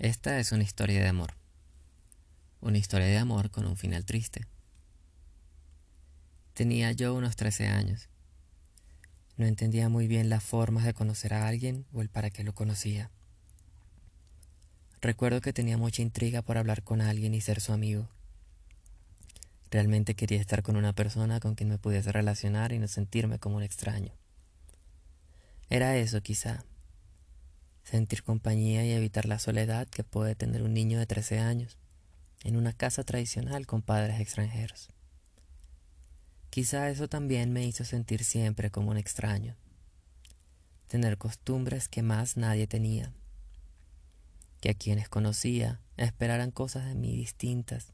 Esta es una historia de amor. Una historia de amor con un final triste. Tenía yo unos 13 años. No entendía muy bien las formas de conocer a alguien o el para qué lo conocía. Recuerdo que tenía mucha intriga por hablar con alguien y ser su amigo. Realmente quería estar con una persona con quien me pudiese relacionar y no sentirme como un extraño. Era eso, quizá. Sentir compañía y evitar la soledad que puede tener un niño de 13 años en una casa tradicional con padres extranjeros. Quizá eso también me hizo sentir siempre como un extraño. Tener costumbres que más nadie tenía que a quienes conocía esperaran cosas de mí distintas.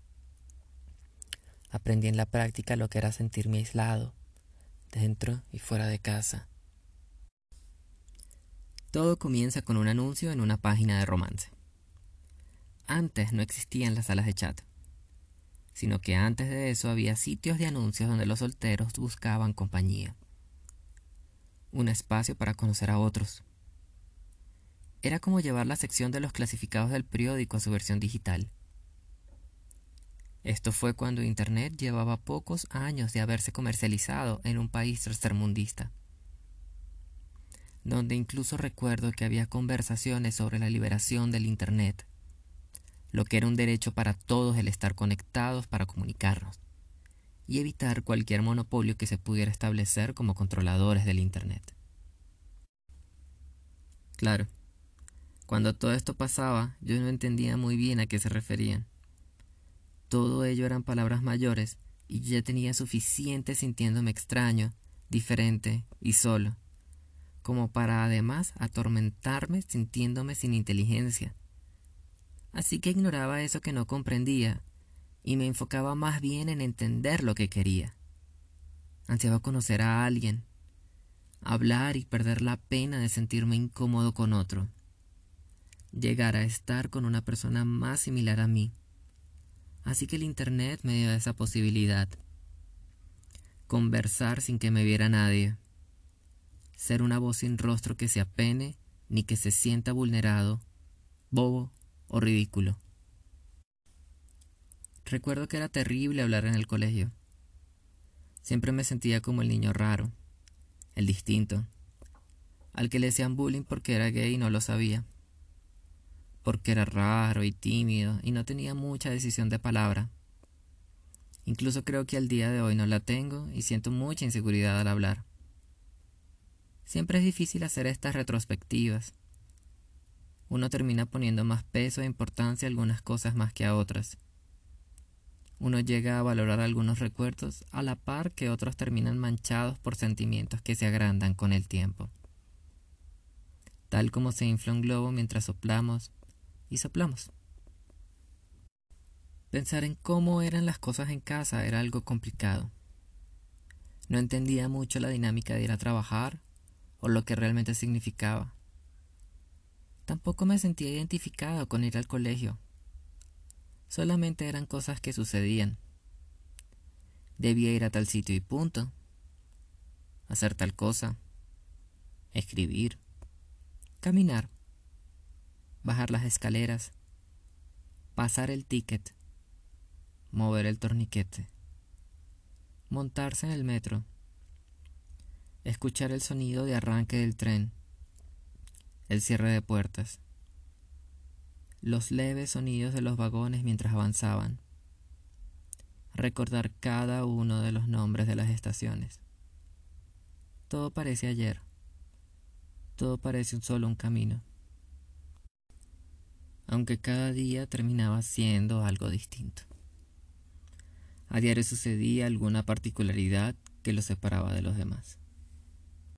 Aprendí en la práctica lo que era sentirme aislado, dentro y fuera de casa. Todo comienza con un anuncio en una página de romance. Antes no existían las salas de chat, sino que antes de eso había sitios de anuncios donde los solteros buscaban compañía. Un espacio para conocer a otros, era como llevar la sección de los clasificados del periódico a su versión digital. Esto fue cuando Internet llevaba pocos años de haberse comercializado en un país tercermundista, donde incluso recuerdo que había conversaciones sobre la liberación del Internet, lo que era un derecho para todos el estar conectados para comunicarnos y evitar cualquier monopolio que se pudiera establecer como controladores del Internet. Claro, cuando todo esto pasaba, yo no entendía muy bien a qué se referían. Todo ello eran palabras mayores, y yo ya tenía suficiente sintiéndome extraño, diferente y solo, como para además atormentarme sintiéndome sin inteligencia. Así que ignoraba eso que no comprendía, y me enfocaba más bien en entender lo que quería. Ansiaba conocer a alguien, hablar y perder la pena de sentirme incómodo con otro llegar a estar con una persona más similar a mí. Así que el Internet me dio esa posibilidad. Conversar sin que me viera nadie. Ser una voz sin rostro que se apene ni que se sienta vulnerado, bobo o ridículo. Recuerdo que era terrible hablar en el colegio. Siempre me sentía como el niño raro, el distinto, al que le hacían bullying porque era gay y no lo sabía porque era raro y tímido y no tenía mucha decisión de palabra. Incluso creo que al día de hoy no la tengo y siento mucha inseguridad al hablar. Siempre es difícil hacer estas retrospectivas. Uno termina poniendo más peso e importancia a algunas cosas más que a otras. Uno llega a valorar algunos recuerdos a la par que otros terminan manchados por sentimientos que se agrandan con el tiempo. Tal como se infla un globo mientras soplamos, y soplamos. Pensar en cómo eran las cosas en casa era algo complicado. No entendía mucho la dinámica de ir a trabajar o lo que realmente significaba. Tampoco me sentía identificado con ir al colegio. Solamente eran cosas que sucedían. Debía ir a tal sitio y punto. Hacer tal cosa. Escribir. Caminar bajar las escaleras, pasar el ticket, mover el torniquete, montarse en el metro, escuchar el sonido de arranque del tren, el cierre de puertas, los leves sonidos de los vagones mientras avanzaban, recordar cada uno de los nombres de las estaciones. Todo parece ayer, todo parece un solo un camino aunque cada día terminaba siendo algo distinto. A diario sucedía alguna particularidad que lo separaba de los demás.